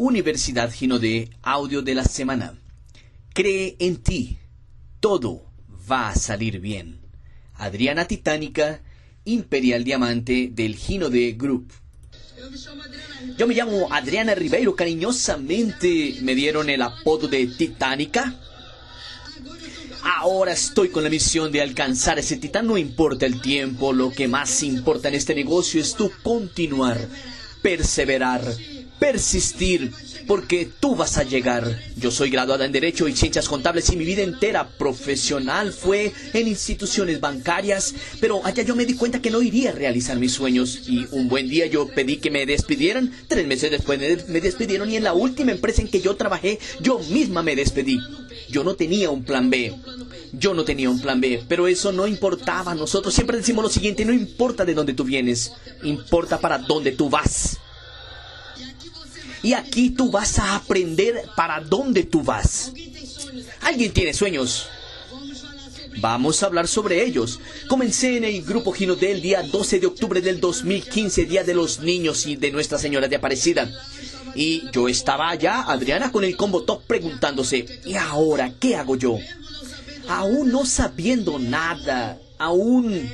Universidad Gino de Audio de la Semana. Cree en ti. Todo va a salir bien. Adriana Titánica, Imperial Diamante del Gino de Group. Yo me llamo Adriana Ribeiro, cariñosamente me dieron el apodo de Titánica. Ahora estoy con la misión de alcanzar ese titán, no importa el tiempo, lo que más importa en este negocio es tu continuar, perseverar, persistir, porque tú vas a llegar. Yo soy graduada en Derecho y Ciencias Contables y mi vida entera profesional fue en instituciones bancarias, pero allá yo me di cuenta que no iría a realizar mis sueños y un buen día yo pedí que me despidieran, tres meses después me despidieron y en la última empresa en que yo trabajé yo misma me despedí. Yo no tenía un plan B. Yo no tenía un plan B, pero eso no importaba. Nosotros siempre decimos lo siguiente, no importa de dónde tú vienes, importa para dónde tú vas. Y aquí tú vas a aprender para dónde tú vas. ¿Alguien tiene sueños? Vamos a hablar sobre ellos. Comencé en el Grupo Gino del día 12 de octubre del 2015, Día de los Niños y de Nuestra Señora de Aparecida. Y yo estaba allá, Adriana, con el combo top preguntándose, ¿y ahora qué hago yo? Aún no sabiendo nada, aún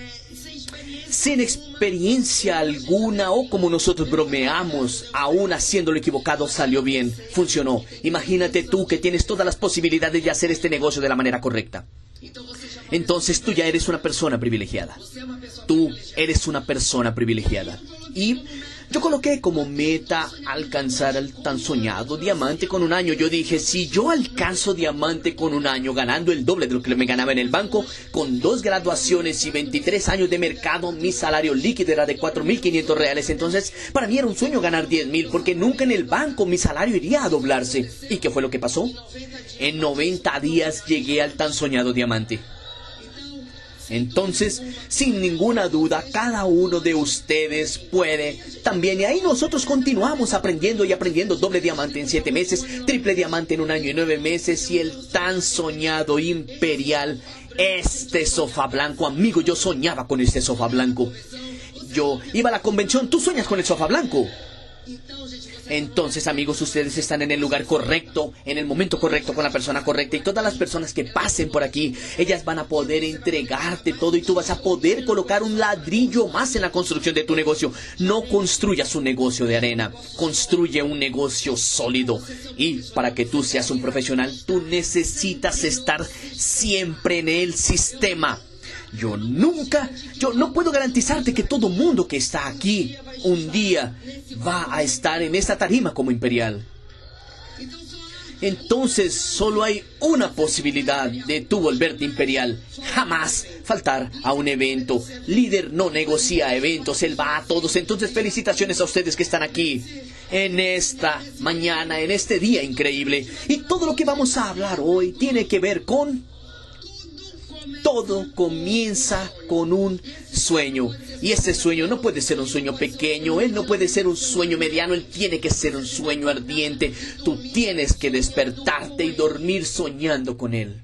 sin experiencia alguna o como nosotros bromeamos, aún haciéndolo equivocado salió bien, funcionó. Imagínate tú que tienes todas las posibilidades de hacer este negocio de la manera correcta. Entonces tú ya eres una persona privilegiada. Tú eres una persona privilegiada. Y yo coloqué como meta alcanzar el tan soñado diamante con un año. Yo dije, si yo alcanzo diamante con un año, ganando el doble de lo que me ganaba en el banco, con dos graduaciones y 23 años de mercado, mi salario líquido era de 4.500 reales. Entonces, para mí era un sueño ganar 10.000, porque nunca en el banco mi salario iría a doblarse. ¿Y qué fue lo que pasó? En 90 días llegué al tan soñado diamante. Entonces, sin ninguna duda, cada uno de ustedes puede también. Y ahí nosotros continuamos aprendiendo y aprendiendo doble diamante en siete meses, triple diamante en un año y nueve meses y el tan soñado imperial. Este sofá blanco, amigo, yo soñaba con este sofá blanco. Yo iba a la convención, tú sueñas con el sofá blanco. Entonces, amigos, ustedes están en el lugar correcto, en el momento correcto, con la persona correcta. Y todas las personas que pasen por aquí, ellas van a poder entregarte todo y tú vas a poder colocar un ladrillo más en la construcción de tu negocio. No construyas un negocio de arena, construye un negocio sólido. Y para que tú seas un profesional, tú necesitas estar siempre en el sistema. Yo nunca, yo no puedo garantizarte que todo mundo que está aquí un día va a estar en esta tarima como imperial. Entonces solo hay una posibilidad de tú volverte imperial. Jamás faltar a un evento. Líder no negocia eventos, él va a todos. Entonces felicitaciones a ustedes que están aquí en esta mañana, en este día increíble. Y todo lo que vamos a hablar hoy tiene que ver con todo comienza con un sueño. Y ese sueño no puede ser un sueño pequeño, él no puede ser un sueño mediano, él tiene que ser un sueño ardiente. Tú tienes que despertarte y dormir soñando con él.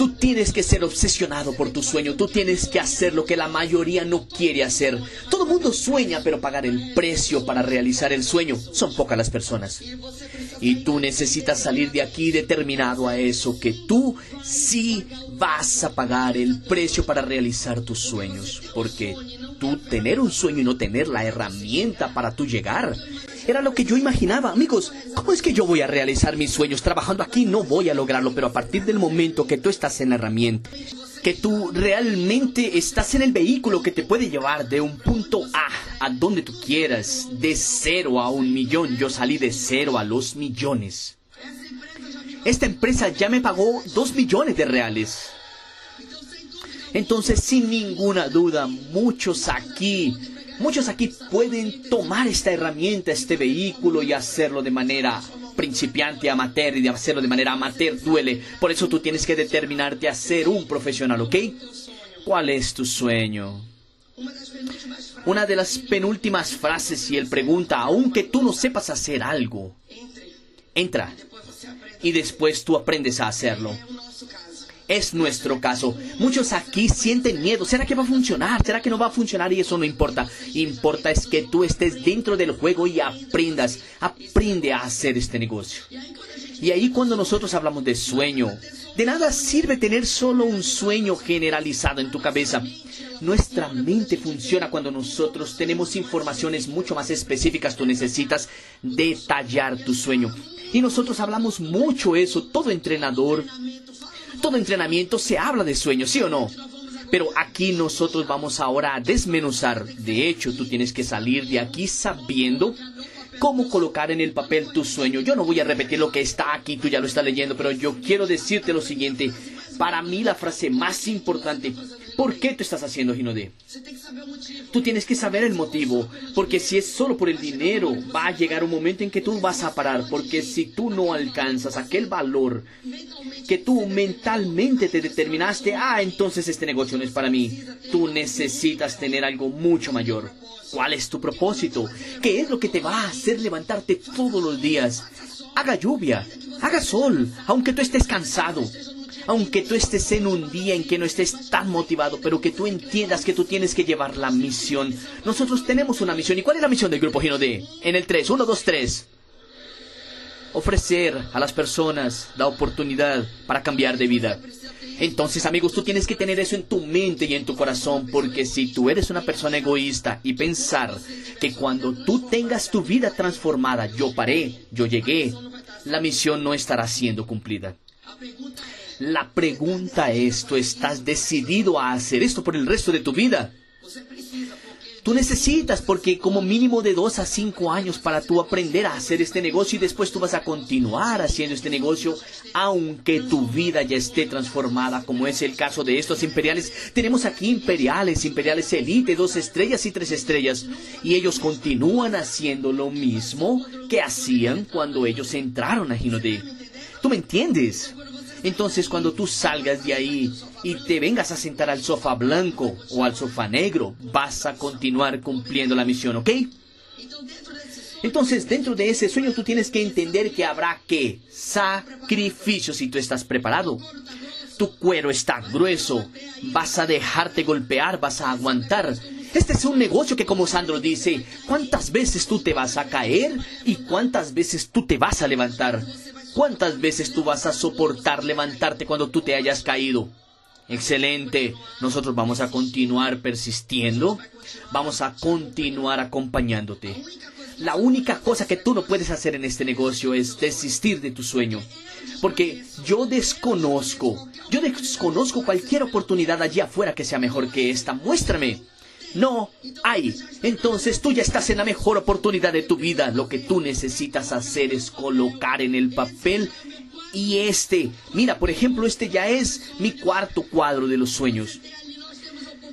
Tú tienes que ser obsesionado por tu sueño, tú tienes que hacer lo que la mayoría no quiere hacer. Todo el mundo sueña, pero pagar el precio para realizar el sueño son pocas las personas. Y tú necesitas salir de aquí determinado a eso, que tú sí vas a pagar el precio para realizar tus sueños. Porque tú tener un sueño y no tener la herramienta para tú llegar era lo que yo imaginaba. Amigos, ¿cómo es que yo voy a realizar mis sueños? Trabajando aquí no voy a lograrlo, pero a partir del momento que tú estás en la herramienta, que tú realmente estás en el vehículo que te puede llevar de un punto A a donde tú quieras, de cero a un millón. Yo salí de cero a los millones. Esta empresa ya me pagó dos millones de reales. Entonces, sin ninguna duda, muchos aquí Muchos aquí pueden tomar esta herramienta, este vehículo y hacerlo de manera principiante, amateur, y de hacerlo de manera amateur duele. Por eso tú tienes que determinarte a ser un profesional, ¿ok? ¿Cuál es tu sueño? Una de las penúltimas frases y él pregunta, aunque tú no sepas hacer algo, entra y después tú aprendes a hacerlo. Es nuestro caso. Muchos aquí sienten miedo. ¿Será que va a funcionar? ¿Será que no va a funcionar? Y eso no importa. Importa es que tú estés dentro del juego y aprendas. Aprende a hacer este negocio. Y ahí cuando nosotros hablamos de sueño, de nada sirve tener solo un sueño generalizado en tu cabeza. Nuestra mente funciona cuando nosotros tenemos informaciones mucho más específicas. Tú necesitas detallar tu sueño. Y nosotros hablamos mucho eso. Todo entrenador, todo entrenamiento se habla de sueños, ¿sí o no? Pero aquí nosotros vamos ahora a desmenuzar. De hecho, tú tienes que salir de aquí sabiendo cómo colocar en el papel tu sueño. Yo no voy a repetir lo que está aquí, tú ya lo estás leyendo, pero yo quiero decirte lo siguiente. Para mí la frase más importante, ¿por qué tú estás haciendo Ginodé? Tú tienes que saber el motivo, porque si es solo por el dinero, va a llegar un momento en que tú vas a parar, porque si tú no alcanzas aquel valor que tú mentalmente te determinaste, ah, entonces este negocio no es para mí, tú necesitas tener algo mucho mayor. ¿Cuál es tu propósito? ¿Qué es lo que te va a hacer levantarte todos los días? Haga lluvia, haga sol, aunque tú estés cansado, aunque tú estés en un día en que no estés tan motivado, pero que tú entiendas que tú tienes que llevar la misión. Nosotros tenemos una misión. ¿Y cuál es la misión del Grupo Gino D? En el 3, 1, 2, 3. Ofrecer a las personas la oportunidad para cambiar de vida. Entonces, amigos, tú tienes que tener eso en tu mente y en tu corazón, porque si tú eres una persona egoísta y pensar que cuando tú tengas tu vida transformada, yo paré, yo llegué, la misión no estará siendo cumplida. La pregunta es, ¿tú estás decidido a hacer esto por el resto de tu vida? Tú necesitas, porque como mínimo de dos a cinco años para tú aprender a hacer este negocio y después tú vas a continuar haciendo este negocio aunque tu vida ya esté transformada, como es el caso de estos imperiales. Tenemos aquí imperiales, imperiales elite, dos estrellas y tres estrellas, y ellos continúan haciendo lo mismo que hacían cuando ellos entraron a Ginodé. ¿Tú me entiendes? Entonces cuando tú salgas de ahí y te vengas a sentar al sofá blanco o al sofá negro, vas a continuar cumpliendo la misión, ¿ok? Entonces dentro de ese sueño tú tienes que entender que habrá que sacrificio si tú estás preparado. Tu cuero está grueso, vas a dejarte golpear, vas a aguantar. Este es un negocio que como Sandro dice, ¿cuántas veces tú te vas a caer y cuántas veces tú te vas a levantar? ¿Cuántas veces tú vas a soportar levantarte cuando tú te hayas caído? Excelente. Nosotros vamos a continuar persistiendo. Vamos a continuar acompañándote. La única cosa que tú no puedes hacer en este negocio es desistir de tu sueño. Porque yo desconozco, yo desconozco cualquier oportunidad allí afuera que sea mejor que esta. Muéstrame. No hay. Entonces tú ya estás en la mejor oportunidad de tu vida. Lo que tú necesitas hacer es colocar en el papel y este. Mira, por ejemplo, este ya es mi cuarto cuadro de los sueños.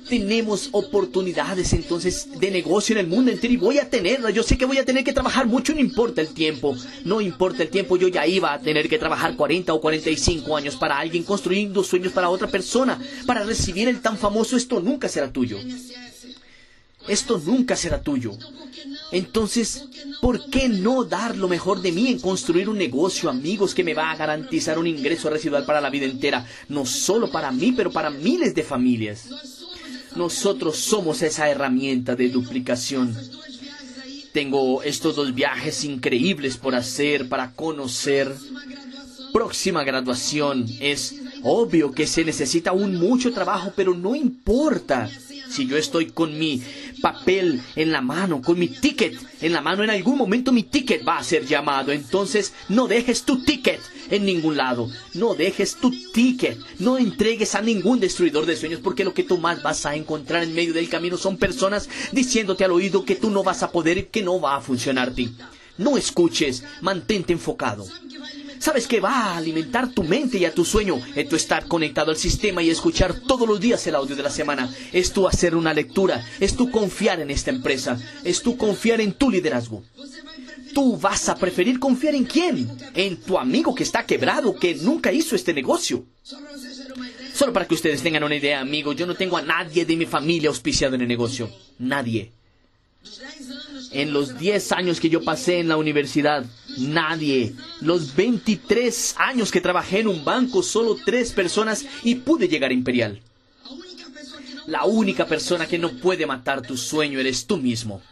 Tenemos oportunidades entonces de negocio en el mundo entero y voy a tenerlas. Yo sé que voy a tener que trabajar mucho, no importa el tiempo. No importa el tiempo, yo ya iba a tener que trabajar 40 o 45 años para alguien construyendo sueños para otra persona. Para recibir el tan famoso esto nunca será tuyo esto nunca será tuyo. Entonces, ¿por qué no dar lo mejor de mí en construir un negocio, amigos, que me va a garantizar un ingreso residual para la vida entera? No solo para mí, pero para miles de familias. Nosotros somos esa herramienta de duplicación. Tengo estos dos viajes increíbles por hacer, para conocer. Próxima graduación. Es obvio que se necesita aún mucho trabajo, pero no importa si yo estoy con mi papel en la mano, con mi ticket en la mano, en algún momento mi ticket va a ser llamado. Entonces, no dejes tu ticket en ningún lado. No dejes tu ticket. No entregues a ningún destruidor de sueños porque lo que tú más vas a encontrar en medio del camino son personas diciéndote al oído que tú no vas a poder y que no va a funcionarte. No escuches, mantente enfocado. Sabes que va a alimentar tu mente y a tu sueño. Es tu estar conectado al sistema y escuchar todos los días el audio de la semana. Es tu hacer una lectura. Es tu confiar en esta empresa. Es tu confiar en tu liderazgo. Tú vas a preferir confiar en quién? En tu amigo que está quebrado, que nunca hizo este negocio. Solo para que ustedes tengan una idea, amigo, yo no tengo a nadie de mi familia auspiciado en el negocio. Nadie. En los 10 años que yo pasé en la universidad, nadie. Los 23 años que trabajé en un banco, solo tres personas y pude llegar a Imperial. La única persona que no puede matar tu sueño eres tú mismo.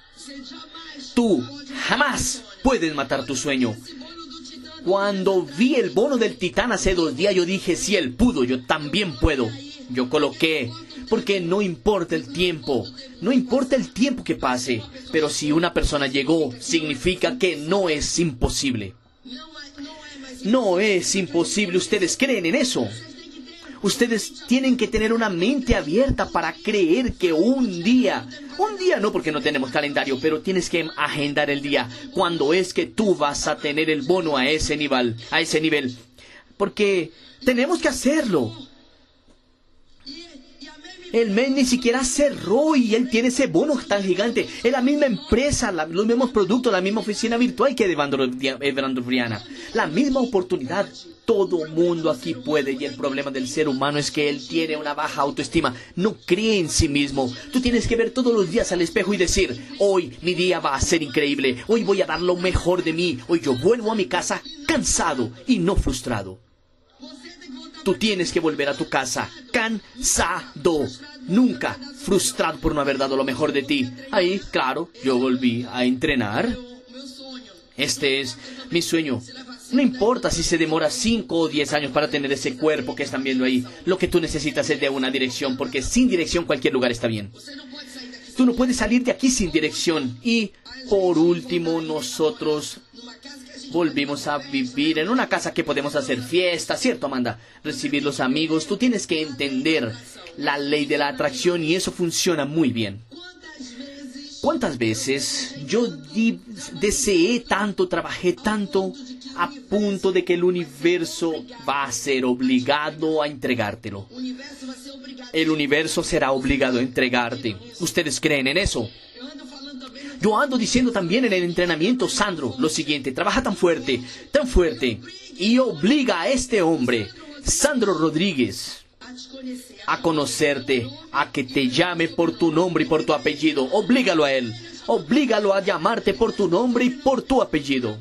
Tú jamás puedes matar tu sueño. Cuando vi el bono del titán hace dos días, yo dije, si él pudo, yo también puedo. Yo coloqué, porque no importa el tiempo, no importa el tiempo que pase, pero si una persona llegó, significa que no es imposible. No es imposible, ustedes creen en eso. Ustedes tienen que tener una mente abierta para creer que un día, un día no porque no tenemos calendario, pero tienes que agendar el día cuando es que tú vas a tener el bono a ese nivel, a ese nivel. Porque tenemos que hacerlo. El mes ni siquiera cerró y él tiene ese bono tan gigante. Es la misma empresa, los mismos productos, la misma oficina virtual que de Briana. La misma oportunidad. Todo mundo aquí puede y el problema del ser humano es que él tiene una baja autoestima. No cree en sí mismo. Tú tienes que ver todos los días al espejo y decir, hoy mi día va a ser increíble. Hoy voy a dar lo mejor de mí. Hoy yo vuelvo a mi casa cansado y no frustrado. Tú tienes que volver a tu casa cansado, nunca frustrado por no haber dado lo mejor de ti. Ahí, claro, yo volví a entrenar. Este es mi sueño. No importa si se demora 5 o 10 años para tener ese cuerpo que están viendo ahí. Lo que tú necesitas es de una dirección, porque sin dirección cualquier lugar está bien. Tú no puedes salir de aquí sin dirección. Y por último, nosotros volvimos a vivir en una casa que podemos hacer fiesta, ¿cierto, Amanda? Recibir los amigos. Tú tienes que entender la ley de la atracción y eso funciona muy bien. ¿Cuántas veces yo deseé tanto, trabajé tanto, a punto de que el universo va a ser obligado a entregártelo? El universo será obligado a entregarte. ¿Ustedes creen en eso? Yo ando diciendo también en el entrenamiento, Sandro, lo siguiente, trabaja tan fuerte, tan fuerte, y obliga a este hombre, Sandro Rodríguez, a conocerte, a que te llame por tu nombre y por tu apellido. Oblígalo a él, oblígalo a llamarte por tu nombre y por tu apellido.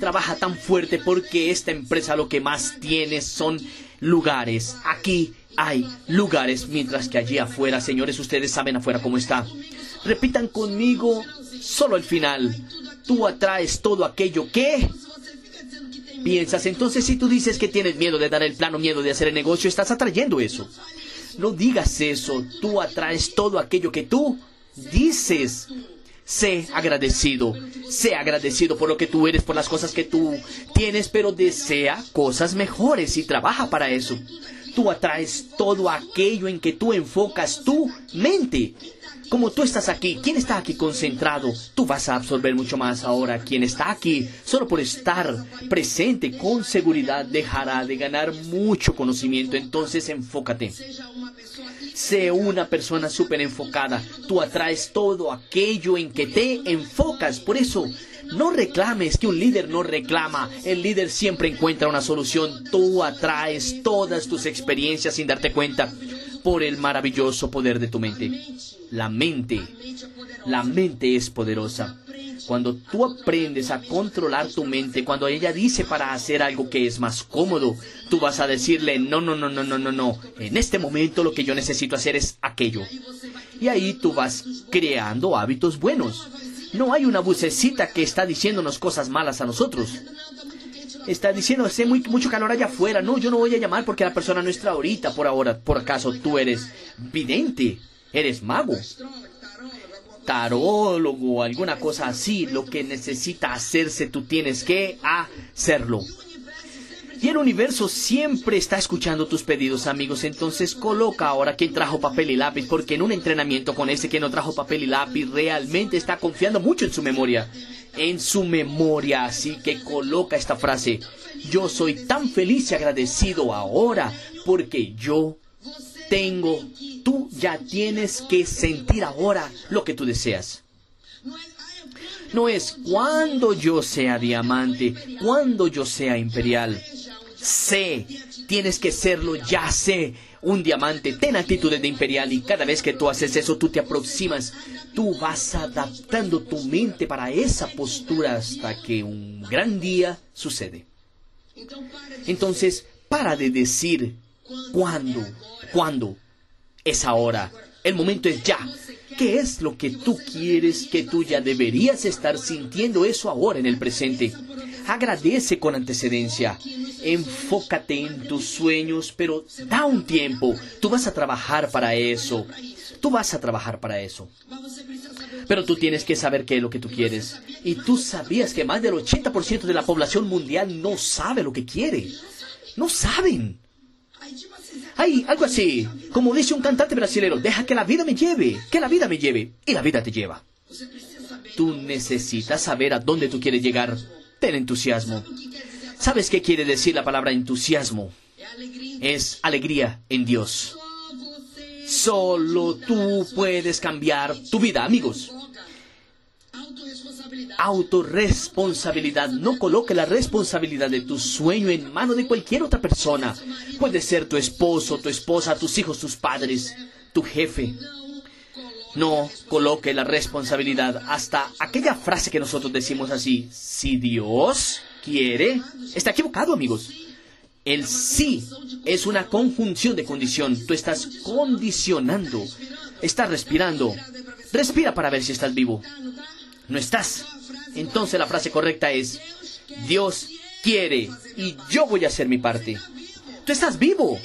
Trabaja tan fuerte porque esta empresa lo que más tiene son lugares. Aquí hay lugares, mientras que allí afuera, señores, ustedes saben afuera cómo está. Repitan conmigo solo el final. Tú atraes todo aquello que piensas. Entonces, si tú dices que tienes miedo de dar el plano, miedo de hacer el negocio, estás atrayendo eso. No digas eso. Tú atraes todo aquello que tú dices. Sé agradecido. Sé agradecido por lo que tú eres, por las cosas que tú tienes, pero desea cosas mejores y trabaja para eso. Tú atraes todo aquello en que tú enfocas tu mente. Como tú estás aquí, ¿quién está aquí concentrado? Tú vas a absorber mucho más ahora. Quien está aquí, solo por estar presente con seguridad, dejará de ganar mucho conocimiento. Entonces enfócate. Sé una persona súper enfocada. Tú atraes todo aquello en que te enfocas. Por eso, no reclames que un líder no reclama. El líder siempre encuentra una solución. Tú atraes todas tus experiencias sin darte cuenta por el maravilloso poder de tu mente. La mente, la mente es poderosa. Cuando tú aprendes a controlar tu mente, cuando ella dice para hacer algo que es más cómodo, tú vas a decirle, no, no, no, no, no, no, no, en este momento lo que yo necesito hacer es aquello. Y ahí tú vas creando hábitos buenos. No hay una bucecita que está diciéndonos cosas malas a nosotros. Está diciendo, hace muy, mucho calor allá afuera. No, yo no voy a llamar porque la persona no está ahorita. Por ahora, por acaso tú eres vidente, eres mago, tarólogo, alguna cosa así. Lo que necesita hacerse, tú tienes que hacerlo. Y el universo siempre está escuchando tus pedidos, amigos. Entonces coloca ahora quien trajo papel y lápiz, porque en un entrenamiento con ese que no trajo papel y lápiz realmente está confiando mucho en su memoria. En su memoria, así que coloca esta frase. Yo soy tan feliz y agradecido ahora porque yo tengo, tú ya tienes que sentir ahora lo que tú deseas. No es cuando yo sea diamante, cuando yo sea imperial sé, tienes que serlo, ya sé. Un diamante, ten actitudes de imperial y cada vez que tú haces eso, tú te aproximas, tú vas adaptando tu mente para esa postura hasta que un gran día sucede. Entonces, para de decir cuándo, cuándo, es ahora, el momento es ya. ¿Qué es lo que tú quieres que tú ya deberías estar sintiendo eso ahora en el presente? Agradece con antecedencia. Enfócate en tus sueños, pero da un tiempo. Tú vas a trabajar para eso. Tú vas a trabajar para eso. Pero tú tienes que saber qué es lo que tú quieres. Y tú sabías que más del 80% de la población mundial no sabe lo que quiere. No saben. Hay algo así, como dice un cantante brasileño, deja que la vida me lleve, que la vida me lleve, y la vida te lleva. Tú necesitas saber a dónde tú quieres llegar. Ten entusiasmo. ¿Sabes qué quiere decir la palabra entusiasmo? Es alegría en Dios. Solo tú puedes cambiar tu vida, amigos. Autoresponsabilidad. No coloque la responsabilidad de tu sueño en mano de cualquier otra persona. Puede ser tu esposo, tu esposa, tus hijos, tus padres, tu jefe. No coloque la responsabilidad hasta aquella frase que nosotros decimos así. Si Dios quiere, está equivocado, amigos. El sí es una conjunción de condición. Tú estás condicionando. Estás respirando. Respira para ver si estás vivo. No estás. Entonces la frase correcta es, Dios quiere y yo voy a hacer mi parte. Tú estás vivo.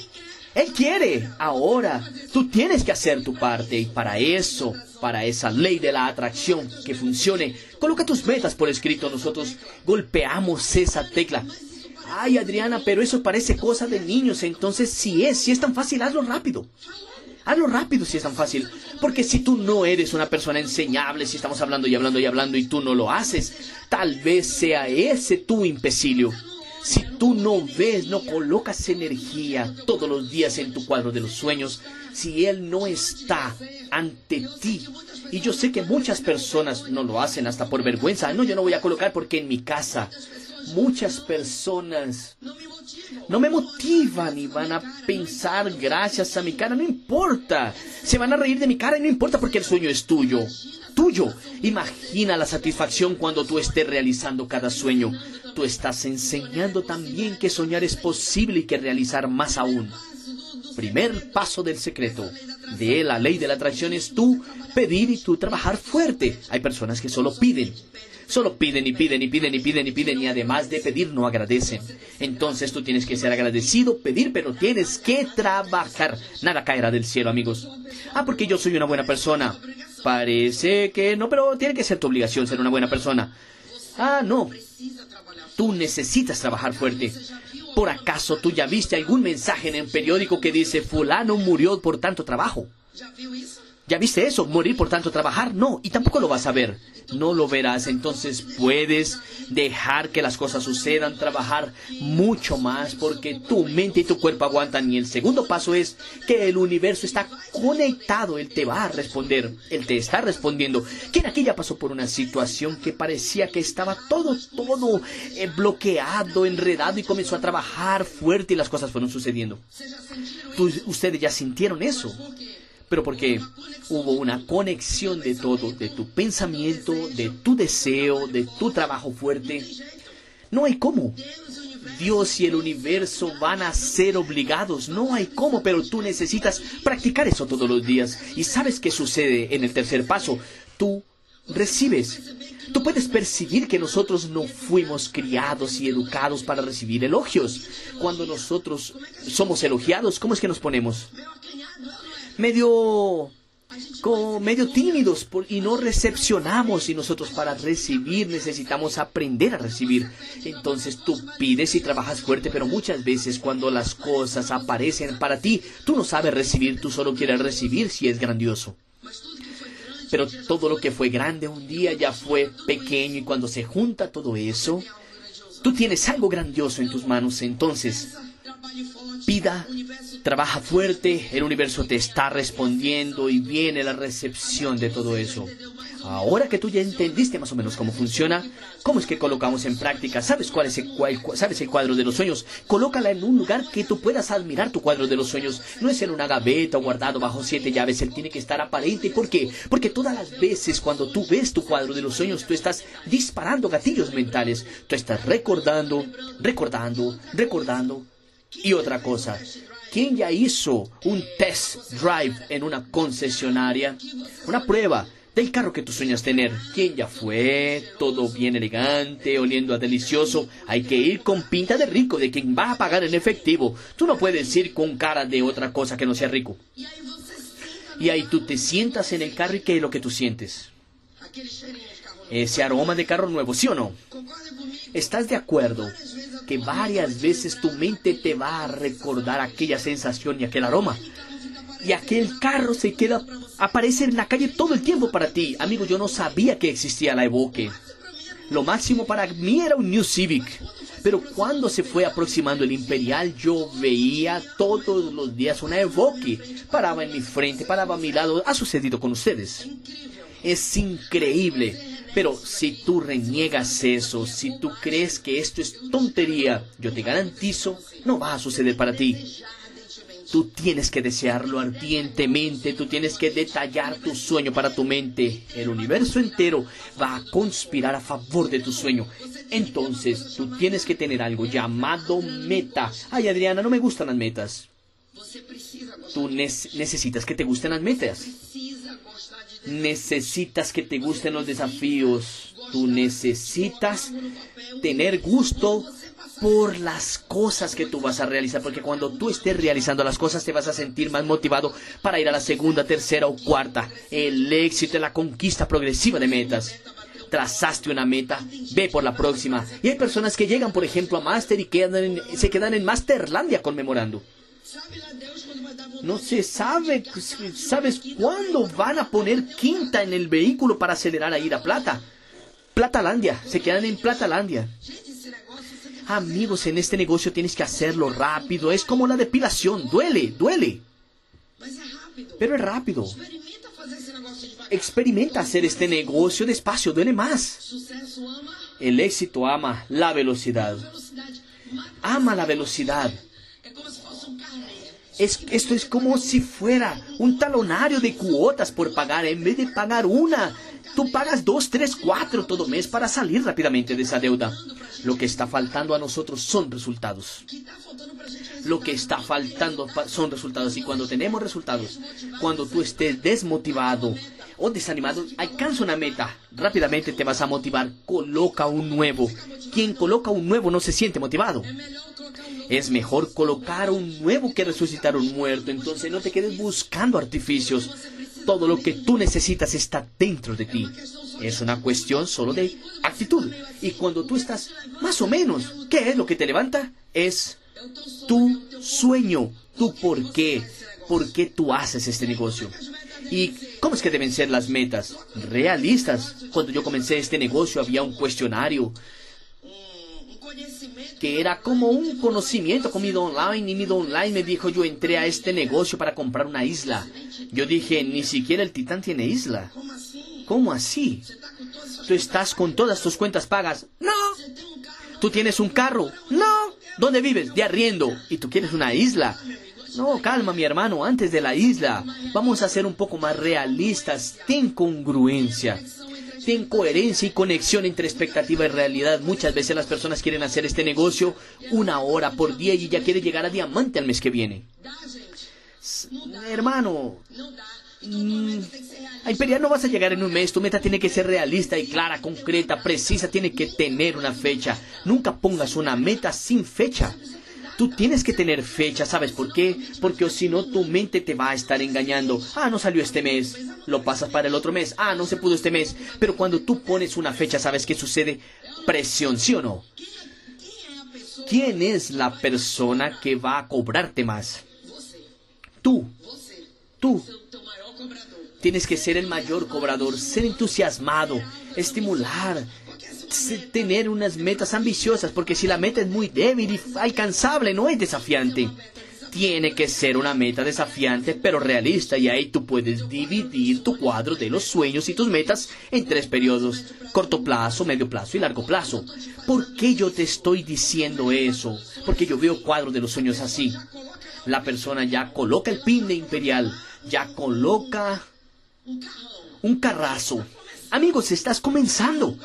Él quiere. Ahora, tú tienes que hacer tu parte y para eso, para esa ley de la atracción que funcione, coloca tus metas por escrito. Nosotros golpeamos esa tecla. Ay, Adriana, pero eso parece cosa de niños. Entonces, si es, si es tan fácil, hazlo rápido. Hazlo rápido si es tan fácil. Porque si tú no eres una persona enseñable, si estamos hablando y hablando y hablando y tú no lo haces, tal vez sea ese tu impecilio. Si tú no ves, no colocas energía todos los días en tu cuadro de los sueños, si Él no está ante ti, y yo sé que muchas personas no lo hacen hasta por vergüenza, no, yo no voy a colocar porque en mi casa muchas personas no me motivan y van a pensar gracias a mi cara, no importa, se van a reír de mi cara y no importa porque el sueño es tuyo tuyo. Imagina la satisfacción cuando tú estés realizando cada sueño. Tú estás enseñando también que soñar es posible y que realizar más aún. Primer paso del secreto de la ley de la atracción es tú pedir y tú trabajar fuerte. Hay personas que solo piden. Solo piden y piden y piden y piden y piden y además de pedir no agradecen. Entonces tú tienes que ser agradecido, pedir, pero tienes que trabajar. Nada caerá del cielo, amigos. Ah, porque yo soy una buena persona. Parece que no, pero tiene que ser tu obligación ser una buena persona. Ah, no. Tú necesitas trabajar fuerte. ¿Por acaso tú ya viste algún mensaje en el periódico que dice fulano murió por tanto trabajo? ¿Ya viste eso? ¿Morir por tanto trabajar? No, y tampoco lo vas a ver. No lo verás. Entonces puedes dejar que las cosas sucedan, trabajar mucho más, porque tu mente y tu cuerpo aguantan. Y el segundo paso es que el universo está conectado. Él te va a responder. Él te está respondiendo. ¿Quién aquí ya pasó por una situación que parecía que estaba todo, todo eh, bloqueado, enredado y comenzó a trabajar fuerte y las cosas fueron sucediendo? ustedes ya sintieron eso pero porque hubo una conexión de todo, de tu pensamiento, de tu deseo, de tu trabajo fuerte. No hay cómo. Dios y el universo van a ser obligados, no hay cómo, pero tú necesitas practicar eso todos los días. ¿Y sabes qué sucede en el tercer paso? Tú recibes. Tú puedes percibir que nosotros no fuimos criados y educados para recibir elogios. Cuando nosotros somos elogiados, ¿cómo es que nos ponemos? Medio medio tímidos y no recepcionamos y nosotros para recibir necesitamos aprender a recibir. Entonces tú pides y trabajas fuerte, pero muchas veces cuando las cosas aparecen para ti, tú no sabes recibir, tú solo quieres recibir si es grandioso. Pero todo lo que fue grande un día ya fue pequeño y cuando se junta todo eso, tú tienes algo grandioso en tus manos. Entonces, pida, trabaja fuerte, el universo te está respondiendo y viene la recepción de todo eso. Ahora que tú ya entendiste más o menos cómo funciona, cómo es que colocamos en práctica, ¿sabes cuál es el, sabes el cuadro de los sueños? Colócala en un lugar que tú puedas admirar tu cuadro de los sueños. No es en una gaveta guardado bajo siete llaves, él tiene que estar aparente. ¿Por qué? Porque todas las veces cuando tú ves tu cuadro de los sueños, tú estás disparando gatillos mentales. Tú estás recordando, recordando, recordando. Y otra cosa, ¿quién ya hizo un test drive en una concesionaria? Una prueba del carro que tú sueñas tener. ¿Quién ya fue? Todo bien elegante, oliendo a delicioso. Hay que ir con pinta de rico, de quien va a pagar en efectivo. Tú no puedes ir con cara de otra cosa que no sea rico. Y ahí tú te sientas en el carro y ¿qué es lo que tú sientes? Ese aroma de carro nuevo, ¿sí o no? ¿Estás de acuerdo que varias veces tu mente te va a recordar aquella sensación y aquel aroma? Y aquel carro se queda, aparece en la calle todo el tiempo para ti. Amigo, yo no sabía que existía la Evoque. Lo máximo para mí era un New Civic. Pero cuando se fue aproximando el Imperial, yo veía todos los días una Evoque. Paraba en mi frente, paraba a mi lado. Ha sucedido con ustedes. Es increíble. Pero si tú reniegas eso, si tú crees que esto es tontería, yo te garantizo, no va a suceder para ti. Tú tienes que desearlo ardientemente, tú tienes que detallar tu sueño para tu mente. El universo entero va a conspirar a favor de tu sueño. Entonces, tú tienes que tener algo llamado meta. Ay, Adriana, no me gustan las metas. Tú necesitas que te gusten las metas. Necesitas que te gusten los desafíos. Tú necesitas tener gusto por las cosas que tú vas a realizar, porque cuando tú estés realizando las cosas te vas a sentir más motivado para ir a la segunda, tercera o cuarta. El éxito es la conquista progresiva de metas. Trazaste una meta, ve por la próxima. Y hay personas que llegan, por ejemplo, a Master y quedan se quedan en Masterlandia conmemorando. No se sabe, ¿sabes cuándo van a poner quinta en el vehículo para acelerar a ir a Plata? Platalandia, se quedan en Platalandia. Amigos, en este negocio tienes que hacerlo rápido. Es como la depilación. Duele, duele. Pero es rápido. Experimenta hacer este negocio despacio, duele más. El éxito ama la velocidad. Ama la velocidad. Es, esto es como si fuera un talonario de cuotas por pagar. En vez de pagar una, tú pagas dos, tres, cuatro todo mes para salir rápidamente de esa deuda. Lo que está faltando a nosotros son resultados. Lo que está faltando son resultados. Y cuando tenemos resultados, cuando tú estés desmotivado o desanimado, alcanza una meta. Rápidamente te vas a motivar. Coloca un nuevo. Quien coloca un nuevo no se siente motivado. Es mejor colocar un nuevo que resucitar un muerto. Entonces no te quedes buscando artificios. Todo lo que tú necesitas está dentro de ti. Es una cuestión solo de actitud. Y cuando tú estás más o menos, ¿qué es lo que te levanta? Es tu sueño, tu por qué, por qué tú haces este negocio. ¿Y cómo es que deben ser las metas? Realistas. Cuando yo comencé este negocio había un cuestionario que era como un conocimiento con mi online y mi online me dijo yo entré a este negocio para comprar una isla. Yo dije, ni siquiera el titán tiene isla. ¿Cómo así? ¿Tú estás con todas tus cuentas pagas? No. ¿Tú tienes un carro? No. ¿Dónde vives? De arriendo. ¿Y tú quieres una isla? No, calma, mi hermano, antes de la isla. Vamos a ser un poco más realistas. Ten congruencia. Ten coherencia y conexión entre expectativa y realidad. Muchas veces las personas quieren hacer este negocio una hora por día y ya quiere llegar a diamante al mes que viene. Hermano, Mm, a Imperial no vas a llegar en un mes, tu meta tiene que ser realista y clara, concreta, precisa, tiene que tener una fecha. Nunca pongas una meta sin fecha. Tú tienes que tener fecha, ¿sabes por qué? Porque si no tu mente te va a estar engañando. Ah, no salió este mes, lo pasas para el otro mes. Ah, no se pudo este mes. Pero cuando tú pones una fecha, ¿sabes qué sucede? Presión, ¿sí o no? ¿Quién es la persona que va a cobrarte más? Tú. Tú. Tienes que ser el mayor cobrador, ser entusiasmado, estimular, tener unas metas ambiciosas, porque si la meta es muy débil y alcanzable, no es desafiante. tiene que ser una meta desafiante pero realista y ahí tú puedes dividir tu cuadro de los sueños y tus metas en tres periodos, corto plazo, medio plazo y largo plazo. ¿Por qué yo te estoy diciendo eso? Porque yo veo cuadros de los sueños así. La persona ya coloca el pin de imperial, ya coloca un carrazo. Amigos, estás comenzando.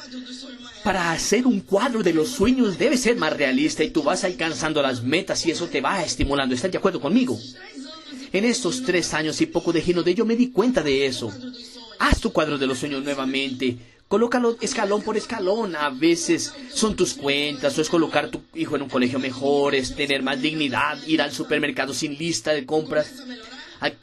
Para hacer un cuadro de los sueños debe ser más realista y tú vas alcanzando las metas y eso te va estimulando. ¿Estás de acuerdo conmigo? En estos tres años y poco de Gino de yo me di cuenta de eso. Haz tu cuadro de los sueños nuevamente. Colócalo escalón por escalón. A veces son tus cuentas, o es colocar tu hijo en un colegio mejor, es tener más dignidad, ir al supermercado sin lista de compras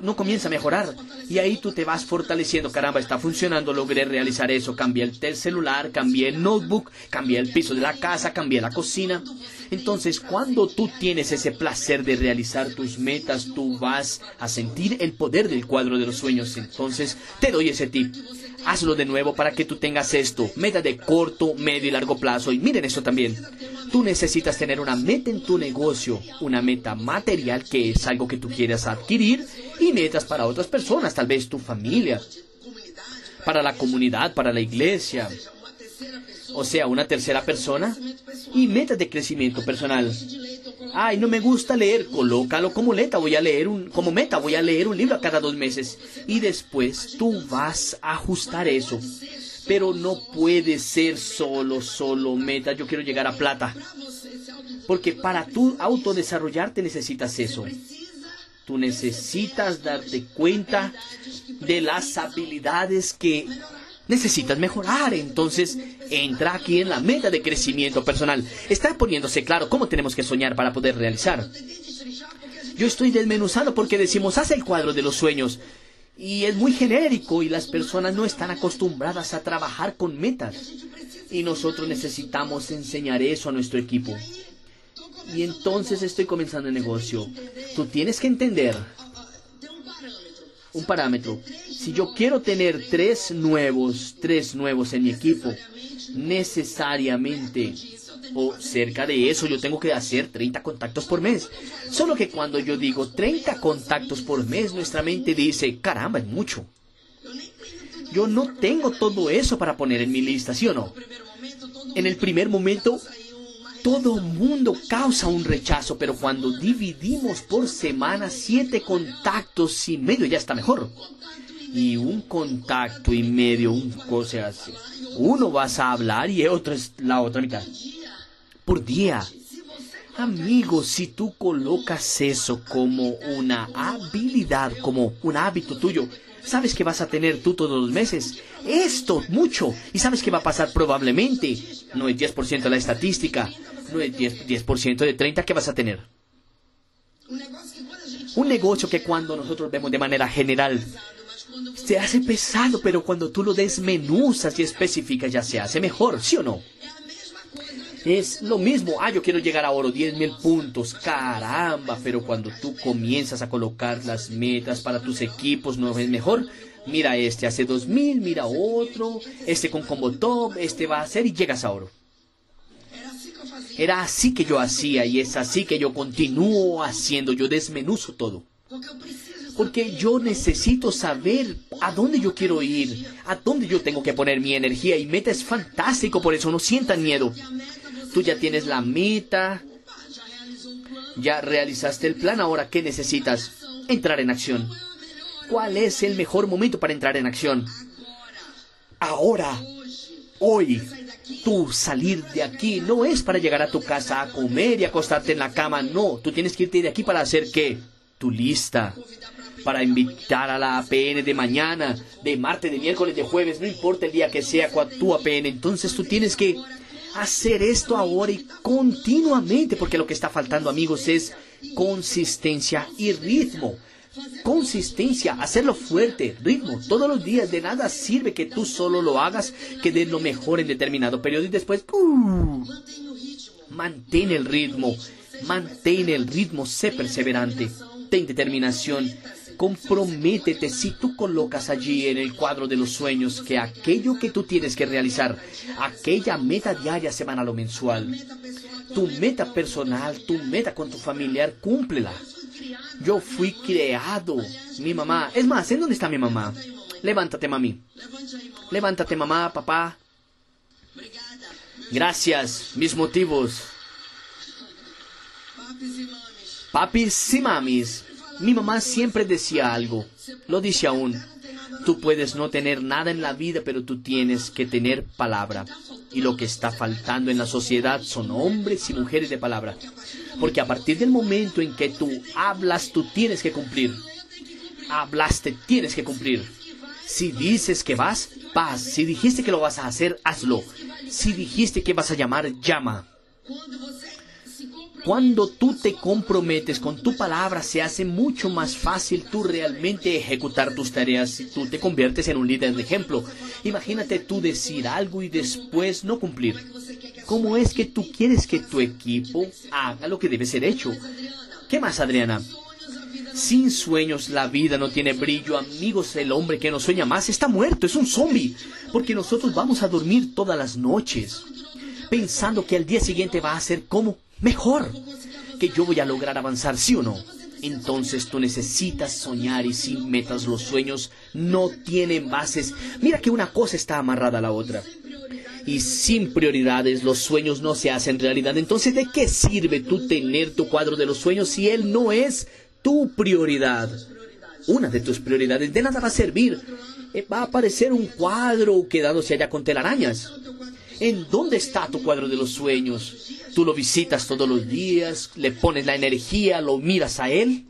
no comienza a mejorar. Y ahí tú te vas fortaleciendo. Caramba, está funcionando, logré realizar eso. Cambié el celular, cambié el notebook, cambié el piso de la casa, cambié la cocina. Entonces, cuando tú tienes ese placer de realizar tus metas, tú vas a sentir el poder del cuadro de los sueños. Entonces, te doy ese tip. Hazlo de nuevo para que tú tengas esto, meta de corto, medio y largo plazo. Y miren eso también. Tú necesitas tener una meta en tu negocio, una meta material que es algo que tú quieras adquirir y metas para otras personas, tal vez tu familia, para la comunidad, para la iglesia. O sea, una tercera persona y metas de crecimiento personal. Ay, no me gusta leer, colócalo como meta, voy a leer un como meta, voy a leer un libro cada dos meses y después tú vas a ajustar eso pero no puede ser solo, solo meta. Yo quiero llegar a plata. Porque para tú autodesarrollarte necesitas eso. Tú necesitas darte cuenta de las habilidades que necesitas mejorar. Entonces, entra aquí en la meta de crecimiento personal. Está poniéndose claro cómo tenemos que soñar para poder realizar. Yo estoy desmenuzando porque decimos, haz el cuadro de los sueños y es muy genérico y las personas no están acostumbradas a trabajar con metas. Y nosotros necesitamos enseñar eso a nuestro equipo. Y entonces estoy comenzando el negocio. Tú tienes que entender un parámetro. Si yo quiero tener tres nuevos, tres nuevos en mi equipo, necesariamente o cerca de eso yo tengo que hacer 30 contactos por mes. Solo que cuando yo digo 30 contactos por mes, nuestra mente dice, caramba, es mucho. Yo no tengo todo eso para poner en mi lista, ¿sí o no? En el primer momento, todo mundo causa un rechazo, pero cuando dividimos por semana siete contactos y medio ya está mejor. Y un contacto y medio, un cosa así. Uno vas a hablar y otro es la otra mitad por día. Amigo, si tú colocas eso como una habilidad, como un hábito tuyo, sabes que vas a tener tú todos los meses. Esto, mucho. Y sabes que va a pasar probablemente. No es 10% de la estadística. No es 10%, 10 de 30 que vas a tener. Un negocio que cuando nosotros vemos de manera general se hace pesado, pero cuando tú lo desmenuzas y especificas ya se hace mejor, ¿sí o no? Es lo mismo, ah, yo quiero llegar a oro, 10 mil puntos, caramba, pero cuando tú comienzas a colocar las metas para tus equipos, no es mejor. Mira este hace 2000, mira otro, este con combo top, este va a hacer y llegas a oro. Era así que yo hacía y es así que yo continúo haciendo, yo desmenuzo todo. Porque yo necesito saber a dónde yo quiero ir, a dónde yo tengo que poner mi energía y meta es fantástico, por eso no sientan miedo. Tú ya tienes la meta, ya realizaste el plan, ahora ¿qué necesitas? Entrar en acción. ¿Cuál es el mejor momento para entrar en acción? Ahora, hoy, tú salir de aquí no es para llegar a tu casa a comer y acostarte en la cama, no, tú tienes que irte de aquí para hacer qué? Tu lista, para invitar a la APN de mañana, de martes, de miércoles, de jueves, no importa el día que sea tu APN, entonces tú tienes que hacer esto ahora y continuamente, porque lo que está faltando, amigos, es consistencia y ritmo. Consistencia, hacerlo fuerte, ritmo, todos los días. De nada sirve que tú solo lo hagas, que des lo mejor en determinado periodo y después, uh, mantén el ritmo, mantén el ritmo, sé perseverante, ten determinación comprométete si tú colocas allí en el cuadro de los sueños que aquello que tú tienes que realizar, aquella meta diaria, semanal o mensual, tu meta personal, tu meta con tu familiar, cúmplela. Yo fui creado. Mi mamá. Es más, ¿en dónde está mi mamá? Levántate, mami. Levántate, mamá, papá. Gracias, mis motivos. Papis y mamis. Mi mamá siempre decía algo. Lo dice aún. Tú puedes no tener nada en la vida, pero tú tienes que tener palabra. Y lo que está faltando en la sociedad son hombres y mujeres de palabra. Porque a partir del momento en que tú hablas, tú tienes que cumplir. Hablaste, tienes que cumplir. Si dices que vas, vas. Si dijiste que lo vas a hacer, hazlo. Si dijiste que vas a llamar, llama. Cuando tú te comprometes con tu palabra, se hace mucho más fácil tú realmente ejecutar tus tareas tú te conviertes en un líder de ejemplo. Imagínate tú decir algo y después no cumplir. ¿Cómo es que tú quieres que tu equipo haga lo que debe ser hecho? ¿Qué más, Adriana? Sin sueños la vida no tiene brillo, amigos. El hombre que no sueña más está muerto, es un zombie. Porque nosotros vamos a dormir todas las noches pensando que al día siguiente va a ser como mejor, que yo voy a lograr avanzar, sí o no. Entonces tú necesitas soñar y sin metas los sueños no tienen bases. Mira que una cosa está amarrada a la otra. Y sin prioridades los sueños no se hacen realidad. Entonces, ¿de qué sirve tú tener tu cuadro de los sueños si él no es tu prioridad? Una de tus prioridades de nada va a servir. Eh, va a aparecer un cuadro quedándose allá con telarañas. ¿En dónde está tu cuadro de los sueños? Tú lo visitas todos los días, le pones la energía, lo miras a él.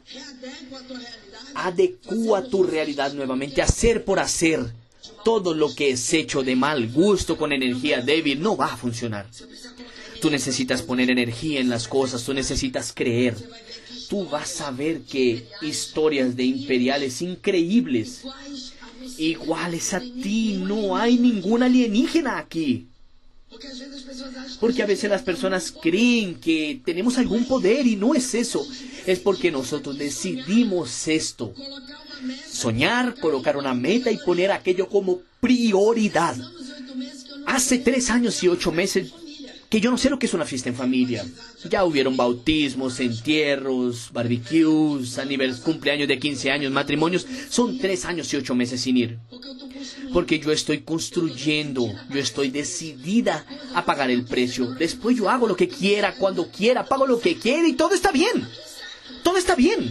Adecúa tu realidad nuevamente, hacer por hacer. Todo lo que es hecho de mal gusto con energía débil no va a funcionar. Tú necesitas poner energía en las cosas, tú necesitas creer. Tú vas a ver que historias de imperiales increíbles, iguales a ti, no hay ningún alienígena aquí. Porque a veces las personas creen que tenemos algún poder y no es eso. Es porque nosotros decidimos esto. Soñar, colocar una meta y poner aquello como prioridad. Hace tres años y ocho meses que yo no sé lo que es una fiesta en familia. Ya hubieron bautismos, entierros, barbecues, cumpleaños de 15 años, matrimonios. Son tres años y ocho meses sin ir. Porque yo estoy construyendo, yo estoy decidida a pagar el precio. Después yo hago lo que quiera, cuando quiera, pago lo que quiera y todo está bien. Todo está bien.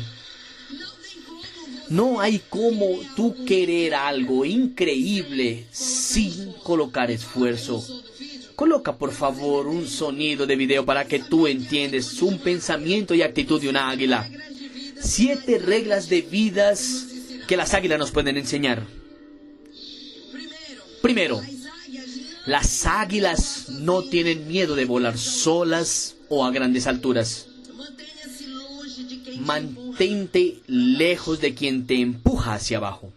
No hay como tú querer algo increíble sin colocar esfuerzo. Coloca por favor un sonido de video para que tú entiendas un pensamiento y actitud de una águila. Siete reglas de vidas que las águilas nos pueden enseñar. Primero, las águilas no tienen miedo de volar solas o a grandes alturas. Mantente lejos de quien te empuja hacia abajo.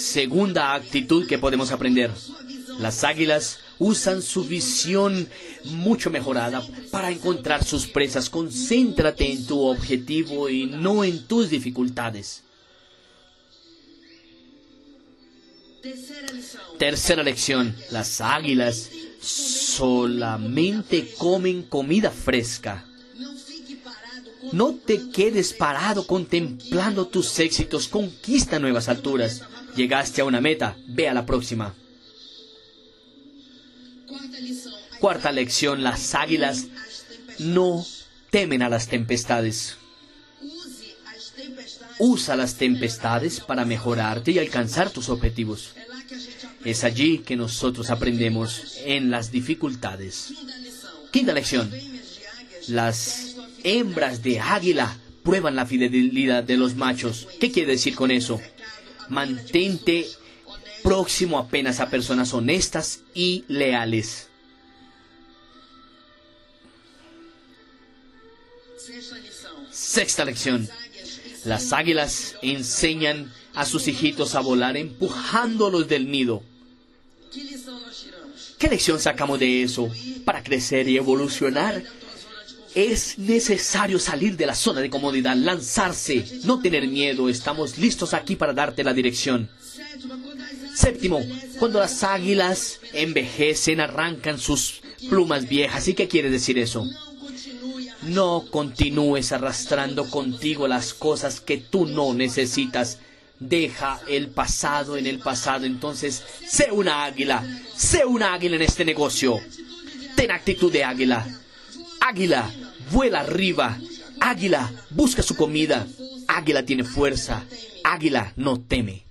Segunda actitud que podemos aprender. Las águilas usan su visión mucho mejorada para encontrar sus presas. Concéntrate en tu objetivo y no en tus dificultades. Tercera lección. Las águilas solamente comen comida fresca. No te quedes parado contemplando tus éxitos. Conquista nuevas alturas. Llegaste a una meta. Ve a la próxima. Cuarta lección. Las águilas no temen a las tempestades. Usa las tempestades para mejorarte y alcanzar tus objetivos. Es allí que nosotros aprendemos en las dificultades. Quinta lección. Las hembras de águila prueban la fidelidad de los machos. ¿Qué quiere decir con eso? Mantente próximo apenas a personas honestas y leales. Sexta lección. Las águilas enseñan a sus hijitos a volar empujándolos del nido. ¿Qué lección sacamos de eso? Para crecer y evolucionar es necesario salir de la zona de comodidad, lanzarse, no tener miedo. Estamos listos aquí para darte la dirección. Séptimo, cuando las águilas envejecen, arrancan sus plumas viejas. ¿Y qué quiere decir eso? No continúes arrastrando contigo las cosas que tú no necesitas. Deja el pasado en el pasado. Entonces, sé una águila. Sé una águila en este negocio. Ten actitud de águila. Águila, vuela arriba. Águila, busca su comida. Águila tiene fuerza. Águila no teme.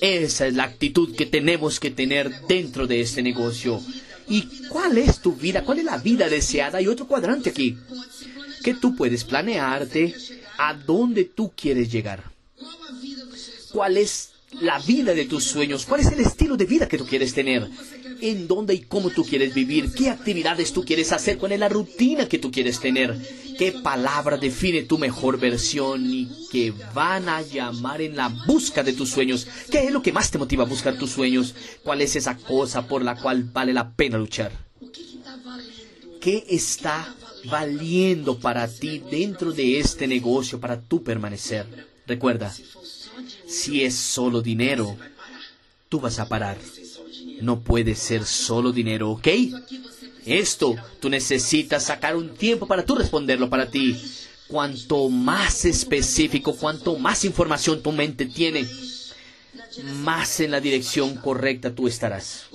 Esa es la actitud que tenemos que tener dentro de este negocio. ¿Y cuál es tu vida? ¿Cuál es la vida deseada? Hay otro cuadrante aquí. Que tú puedes planearte a dónde tú quieres llegar. ¿Cuál es la vida de tus sueños? ¿Cuál es el estilo de vida que tú quieres tener? ¿En dónde y cómo tú quieres vivir? ¿Qué actividades tú quieres hacer? ¿Cuál es la rutina que tú quieres tener? ¿Qué palabra define tu mejor versión y que van a llamar en la busca de tus sueños? ¿Qué es lo que más te motiva a buscar tus sueños? ¿Cuál es esa cosa por la cual vale la pena luchar? ¿Qué está valiendo para ti dentro de este negocio para tú permanecer? Recuerda, si es solo dinero, tú vas a parar. No puede ser solo dinero, ¿ok? Esto, tú necesitas sacar un tiempo para tú responderlo para ti. Cuanto más específico, cuanto más información tu mente tiene, más en la dirección correcta tú estarás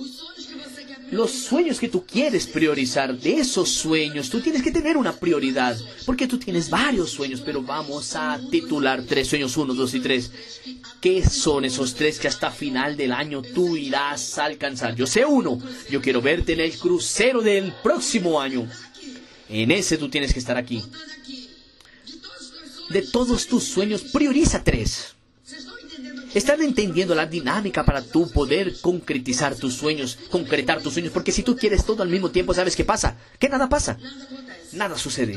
los sueños que tú quieres priorizar, de esos sueños, tú tienes que tener una prioridad, porque tú tienes varios sueños, pero vamos a titular tres sueños, uno, dos y tres. ¿Qué son esos tres que hasta final del año tú irás a alcanzar? Yo sé uno, yo quiero verte en el crucero del próximo año. En ese tú tienes que estar aquí. De todos tus sueños, prioriza tres. Están entendiendo la dinámica para tú poder concretizar tus sueños, concretar tus sueños, porque si tú quieres todo al mismo tiempo, ¿sabes qué pasa? Que nada pasa. Nada sucede.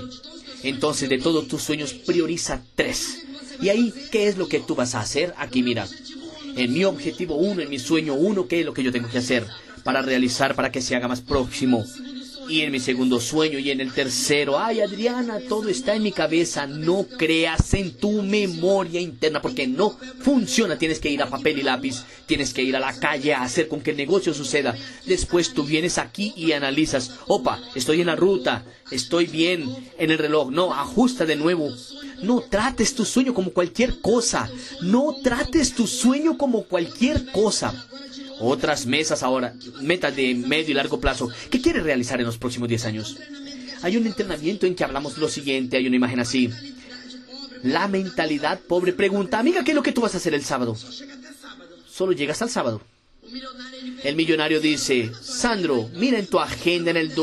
Entonces, de todos tus sueños, prioriza tres. Y ahí, ¿qué es lo que tú vas a hacer? Aquí, mira. En mi objetivo uno, en mi sueño uno, ¿qué es lo que yo tengo que hacer para realizar, para que se haga más próximo? Y en mi segundo sueño y en el tercero. Ay, Adriana, todo está en mi cabeza. No creas en tu memoria interna porque no funciona. Tienes que ir a papel y lápiz. Tienes que ir a la calle a hacer con que el negocio suceda. Después tú vienes aquí y analizas. Opa, estoy en la ruta. Estoy bien en el reloj. No, ajusta de nuevo. No trates tu sueño como cualquier cosa. No trates tu sueño como cualquier cosa otras mesas ahora, metas de medio y largo plazo. ¿Qué quieres realizar en los próximos 10 años? Hay un entrenamiento en que hablamos lo siguiente, hay una imagen así. La mentalidad pobre pregunta, amiga, ¿qué es lo que tú vas a hacer el sábado? Solo llegas al sábado. El millonario dice, Sandro, mira en tu agenda en el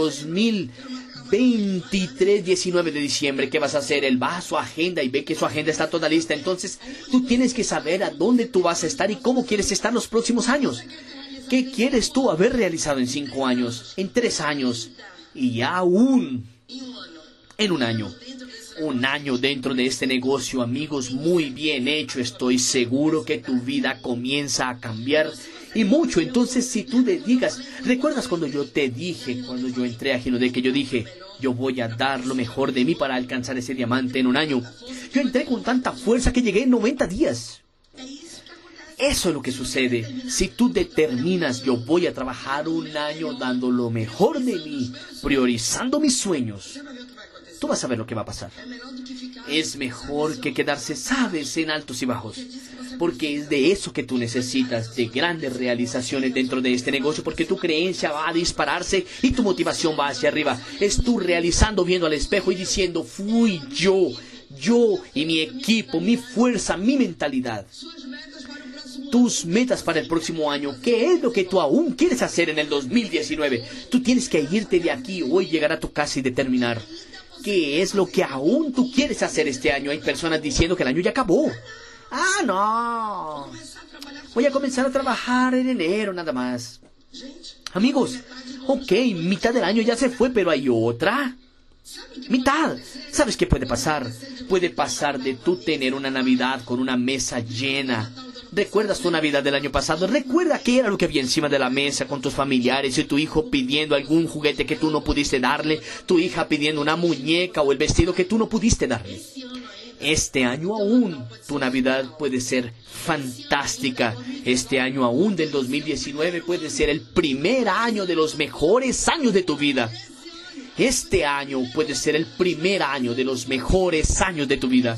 2023, 19 de diciembre, ¿qué vas a hacer? Él va a su agenda y ve que su agenda está toda lista. Entonces, tú tienes que saber a dónde tú vas a estar y cómo quieres estar los próximos años. ¿Qué quieres tú haber realizado en cinco años, en tres años y aún en un año? Un año dentro de este negocio, amigos, muy bien hecho. Estoy seguro que tu vida comienza a cambiar y mucho. Entonces, si tú le digas, ¿recuerdas cuando yo te dije, cuando yo entré a de que yo dije, yo voy a dar lo mejor de mí para alcanzar ese diamante en un año? Yo entré con tanta fuerza que llegué en 90 días. Eso es lo que sucede. Si tú determinas, yo voy a trabajar un año dando lo mejor de mí, priorizando mis sueños, tú vas a ver lo que va a pasar. Es mejor que quedarse, sabes, en altos y bajos. Porque es de eso que tú necesitas, de grandes realizaciones dentro de este negocio, porque tu creencia va a dispararse y tu motivación va hacia arriba. Es tú realizando, viendo al espejo y diciendo, fui yo, yo y mi equipo, mi fuerza, mi mentalidad tus metas para el próximo año. ¿Qué es lo que tú aún quieres hacer en el 2019? Tú tienes que irte de aquí hoy, llegar a tu casa y determinar qué es lo que aún tú quieres hacer este año. Hay personas diciendo que el año ya acabó. Ah, no. Voy a comenzar a trabajar en enero nada más. Amigos, ok, mitad del año ya se fue, pero hay otra. Mitad. ¿Sabes qué puede pasar? Puede pasar de tú tener una Navidad con una mesa llena ¿Recuerdas tu Navidad del año pasado? ¿Recuerda qué era lo que había encima de la mesa con tus familiares y tu hijo pidiendo algún juguete que tú no pudiste darle? Tu hija pidiendo una muñeca o el vestido que tú no pudiste darle. Este año aún tu Navidad puede ser fantástica. Este año aún del 2019 puede ser el primer año de los mejores años de tu vida. Este año puede ser el primer año de los mejores años de tu vida.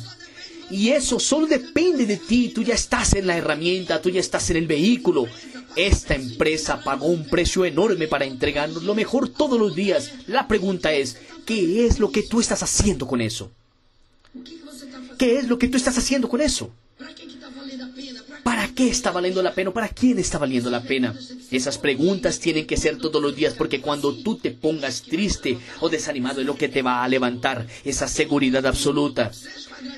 Y eso solo depende de ti. Tú ya estás en la herramienta, tú ya estás en el vehículo. Esta empresa pagó un precio enorme para entregarnos lo mejor todos los días. La pregunta es, ¿qué es lo que tú estás haciendo con eso? ¿Qué es lo que tú estás haciendo con eso? ¿Para qué está valiendo la pena? ¿Para quién está valiendo la pena? Esas preguntas tienen que ser todos los días porque cuando tú te pongas triste o desanimado es lo que te va a levantar esa seguridad absoluta.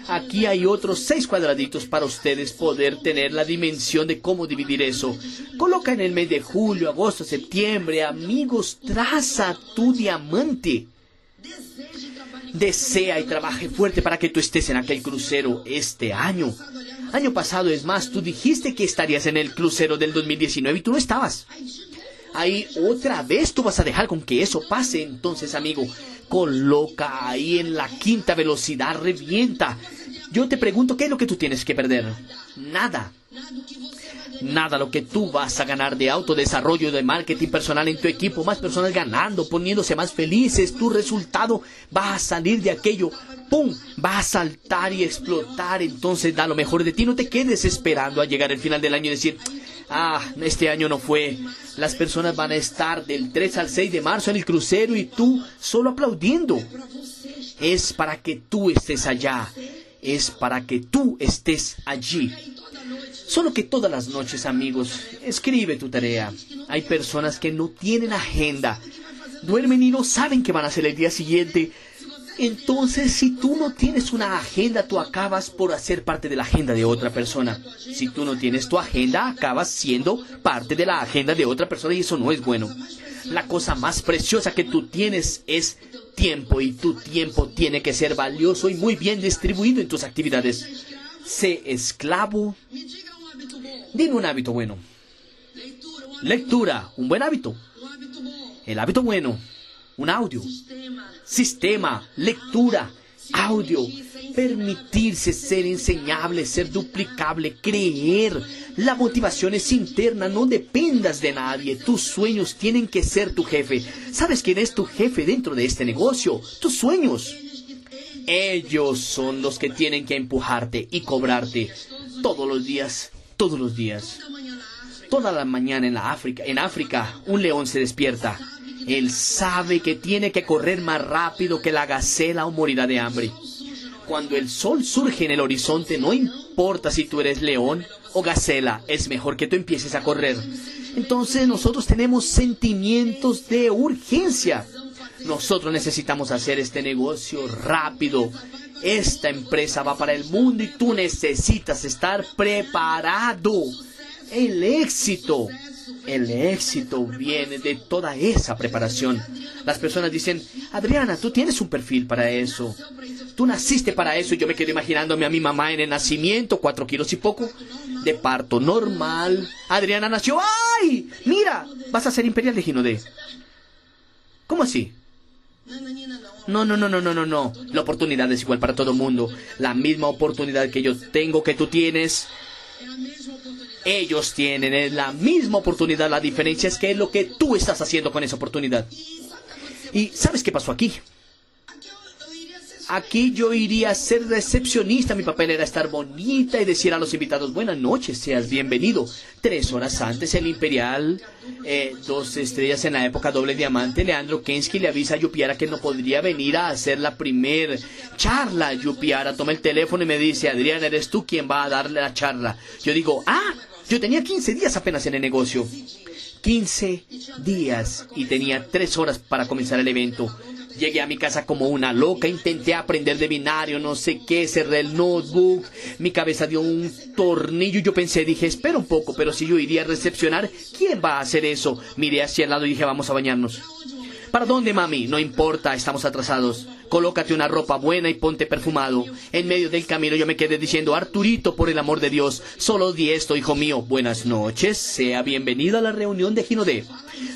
Aquí hay otros seis cuadraditos para ustedes poder tener la dimensión de cómo dividir eso. Coloca en el mes de julio, agosto, septiembre, amigos, traza tu diamante. Desea y trabaje fuerte para que tú estés en aquel crucero este año. Año pasado, es más, tú dijiste que estarías en el crucero del 2019 y tú no estabas. Ahí otra vez tú vas a dejar con que eso pase. Entonces, amigo, coloca ahí en la quinta velocidad, revienta. Yo te pregunto, ¿qué es lo que tú tienes que perder? Nada. Nada lo que tú vas a ganar de autodesarrollo, de marketing personal en tu equipo, más personas ganando, poniéndose más felices, tu resultado va a salir de aquello, ¡pum! Va a saltar y explotar, entonces da lo mejor de ti, no te quedes esperando a llegar al final del año y decir, ah, este año no fue, las personas van a estar del 3 al 6 de marzo en el crucero y tú solo aplaudiendo. Es para que tú estés allá, es para que tú estés allí. Solo que todas las noches, amigos, escribe tu tarea. Hay personas que no tienen agenda. Duermen y no saben qué van a hacer el día siguiente. Entonces, si tú no tienes una agenda, tú acabas por hacer parte de la agenda de otra persona. Si tú no tienes tu agenda, acabas siendo parte de la agenda de otra persona y eso no es bueno. La cosa más preciosa que tú tienes es tiempo y tu tiempo tiene que ser valioso y muy bien distribuido en tus actividades. Sé esclavo Dime un hábito bueno. Lectura, un buen hábito. El hábito bueno, un audio. Sistema, lectura, audio. Permitirse ser enseñable, ser duplicable, creer. La motivación es interna, no dependas de nadie. Tus sueños tienen que ser tu jefe. ¿Sabes quién es tu jefe dentro de este negocio? Tus sueños. Ellos son los que tienen que empujarte y cobrarte todos los días todos los días. Toda la mañana en, la África, en África, un león se despierta. Él sabe que tiene que correr más rápido que la gacela o morirá de hambre. Cuando el sol surge en el horizonte, no importa si tú eres león o gacela, es mejor que tú empieces a correr. Entonces nosotros tenemos sentimientos de urgencia. Nosotros necesitamos hacer este negocio rápido, esta empresa va para el mundo y tú necesitas estar preparado. El éxito, el éxito viene de toda esa preparación. Las personas dicen, Adriana, tú tienes un perfil para eso. Tú naciste para eso y yo me quedo imaginándome a mi mamá en el nacimiento, cuatro kilos y poco, de parto normal. Adriana nació, ¡ay! Mira, vas a ser imperial de Ginodé. ¿Cómo así? No, no, no, no, no, no, no. La oportunidad es igual para todo el mundo. La misma oportunidad que yo tengo, que tú tienes. Ellos tienen es la misma oportunidad. La diferencia es que es lo que tú estás haciendo con esa oportunidad. ¿Y sabes qué pasó aquí? Aquí yo iría a ser recepcionista. Mi papel era estar bonita y decir a los invitados, buenas noches, seas bienvenido. Tres horas antes, el Imperial, eh, dos estrellas en la época doble diamante, Leandro Kensky le avisa a Yupiara que no podría venir a hacer la primer charla. Yupiara toma el teléfono y me dice, Adrián, eres tú quien va a darle la charla. Yo digo, ah, yo tenía 15 días apenas en el negocio. 15 días y tenía tres horas para comenzar el evento. Llegué a mi casa como una loca, intenté aprender de binario, no sé qué, cerré el notebook, mi cabeza dio un tornillo y yo pensé, dije, espera un poco, pero si yo iría a recepcionar, ¿quién va a hacer eso? Miré hacia el lado y dije, vamos a bañarnos. ¿Para dónde, mami? No importa, estamos atrasados. Colócate una ropa buena y ponte perfumado. En medio del camino yo me quedé diciendo, Arturito, por el amor de Dios, solo di esto, hijo mío. Buenas noches, sea bienvenido a la reunión de Ginodé.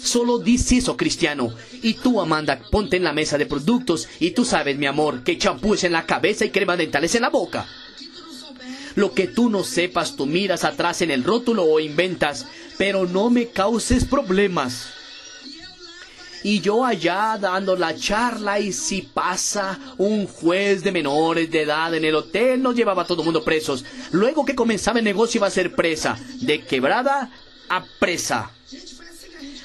Solo dice eso, cristiano. Y tú, Amanda, ponte en la mesa de productos y tú sabes, mi amor, que champú es en la cabeza y crema dental es en la boca. Lo que tú no sepas, tú miras atrás en el rótulo o inventas, pero no me causes problemas. Y yo allá dando la charla y si pasa un juez de menores de edad en el hotel nos llevaba a todo el mundo presos. Luego que comenzaba el negocio iba a ser presa. De quebrada a presa.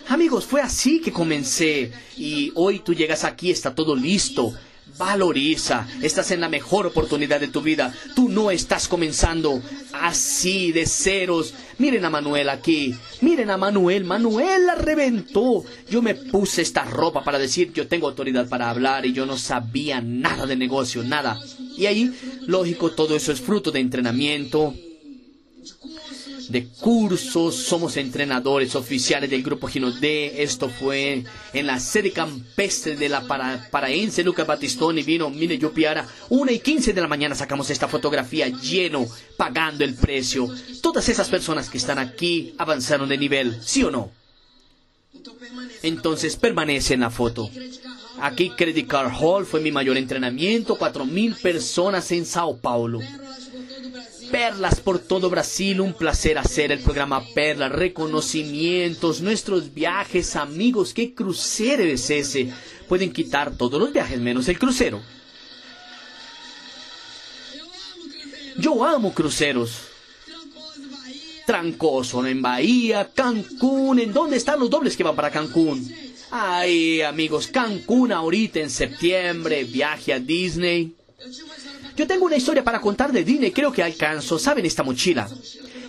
Amigos, fue así que comencé. Y hoy tú llegas aquí, está todo listo. Valoriza, estás en la mejor oportunidad de tu vida. Tú no estás comenzando así de ceros. Miren a Manuel aquí. Miren a Manuel. Manuel la reventó. Yo me puse esta ropa para decir yo tengo autoridad para hablar y yo no sabía nada de negocio, nada. Y ahí, lógico, todo eso es fruto de entrenamiento, de cursos, somos entrenadores oficiales del grupo Gino D. Esto fue en la sede campestre de la para, paraense Luca Battistoni. Vino, mire, yo piara, una y quince de la mañana sacamos esta fotografía lleno, pagando el precio. Todas esas personas que están aquí avanzaron de nivel, ¿sí o no? Entonces permanece en la foto. Aquí Credit Card Hall fue mi mayor entrenamiento, cuatro mil personas en Sao Paulo. Perlas por todo Brasil, un placer hacer el programa Perla, reconocimientos, nuestros viajes, amigos, qué crucero es ese. Pueden quitar todos los viajes menos el crucero. Yo amo cruceros. Trancoso en Bahía, Cancún, ¿en dónde están los dobles que van para Cancún? Ay, amigos, Cancún ahorita en septiembre, viaje a Disney. Yo tengo una historia para contar de Disney, creo que alcanzo. ¿Saben esta mochila?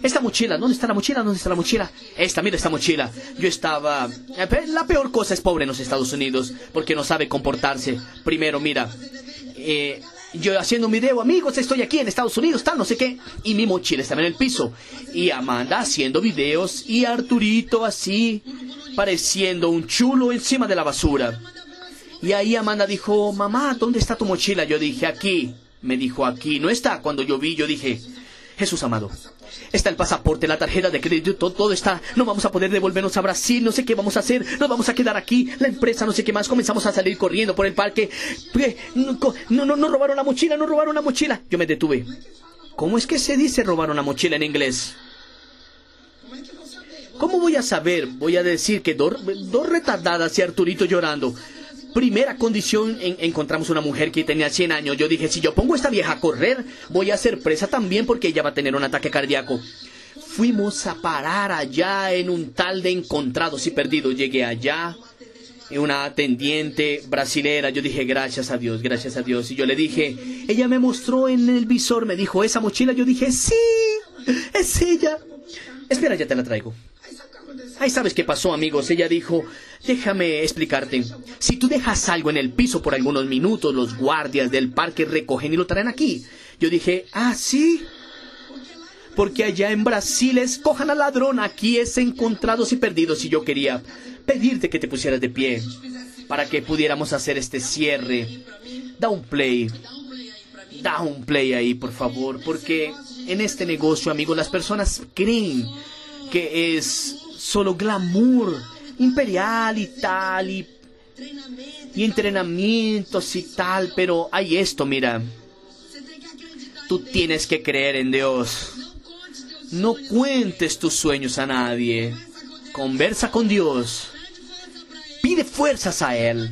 Esta mochila, ¿dónde está la mochila? ¿Dónde está la mochila? Esta, mira esta mochila. Yo estaba... Eh, la peor cosa es pobre en los Estados Unidos, porque no sabe comportarse. Primero, mira, eh, yo haciendo un video, amigos, estoy aquí en Estados Unidos, tal, no sé qué, y mi mochila estaba en el piso. Y Amanda haciendo videos, y Arturito así, pareciendo un chulo encima de la basura. Y ahí Amanda dijo, mamá, ¿dónde está tu mochila? Yo dije, aquí. Me dijo, aquí no está. Cuando yo vi, yo dije, Jesús amado, está el pasaporte, la tarjeta de crédito, todo está. No vamos a poder devolvernos a Brasil, no sé qué vamos a hacer, nos vamos a quedar aquí, la empresa, no sé qué más. Comenzamos a salir corriendo por el parque. No, no, no robaron la mochila, no robaron la mochila. Yo me detuve. ¿Cómo es que se dice robaron la mochila en inglés? ¿Cómo voy a saber? Voy a decir que dos, retardadas y Arturito llorando. Primera condición, en, encontramos una mujer que tenía 100 años. Yo dije, si yo pongo a esta vieja a correr, voy a ser presa también porque ella va a tener un ataque cardíaco. Fuimos a parar allá en un tal de encontrados y perdidos. Llegué allá, una atendiente brasilera. Yo dije, gracias a Dios, gracias a Dios. Y yo le dije, ella me mostró en el visor, me dijo, esa mochila. Yo dije, sí, es ella. Espera, ya te la traigo. Ahí sabes qué pasó, amigos. Ella dijo, déjame explicarte. Si tú dejas algo en el piso por algunos minutos, los guardias del parque recogen y lo traen aquí. Yo dije, ah, sí. Porque allá en Brasil escojan al ladrón, aquí es encontrados y perdidos. Y yo quería pedirte que te pusieras de pie para que pudiéramos hacer este cierre. Da un play. Da un play ahí, por favor, porque en este negocio, amigos, las personas creen que es solo glamour imperial y tal, y, entrenamientos y tal, pero hay esto, mira. Tú tienes que creer en Dios. No cuentes tus sueños a nadie. Conversa con Dios. Pide fuerzas a Él.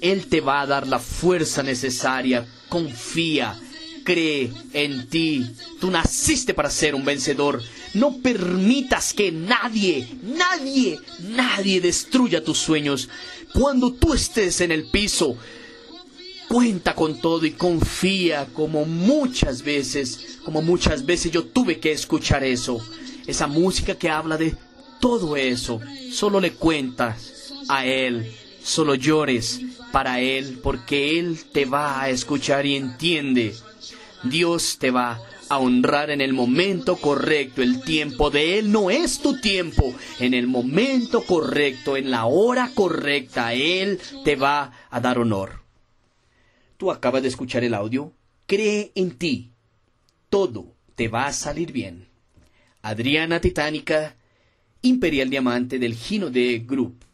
Él te va a dar la fuerza necesaria. Confía cree en ti. Tú naciste para ser un vencedor. No permitas que nadie, nadie, nadie destruya tus sueños. Cuando tú estés en el piso, cuenta con todo y confía como muchas veces, como muchas veces yo tuve que escuchar eso. Esa música que habla de todo eso. Solo le cuentas a Él. Solo llores para Él porque Él te va a escuchar y entiende. Dios te va a honrar en el momento correcto. El tiempo de Él no es tu tiempo. En el momento correcto, en la hora correcta, Él te va a dar honor. Tú acabas de escuchar el audio. Cree en ti. Todo te va a salir bien. Adriana Titánica, Imperial Diamante del Gino de Group.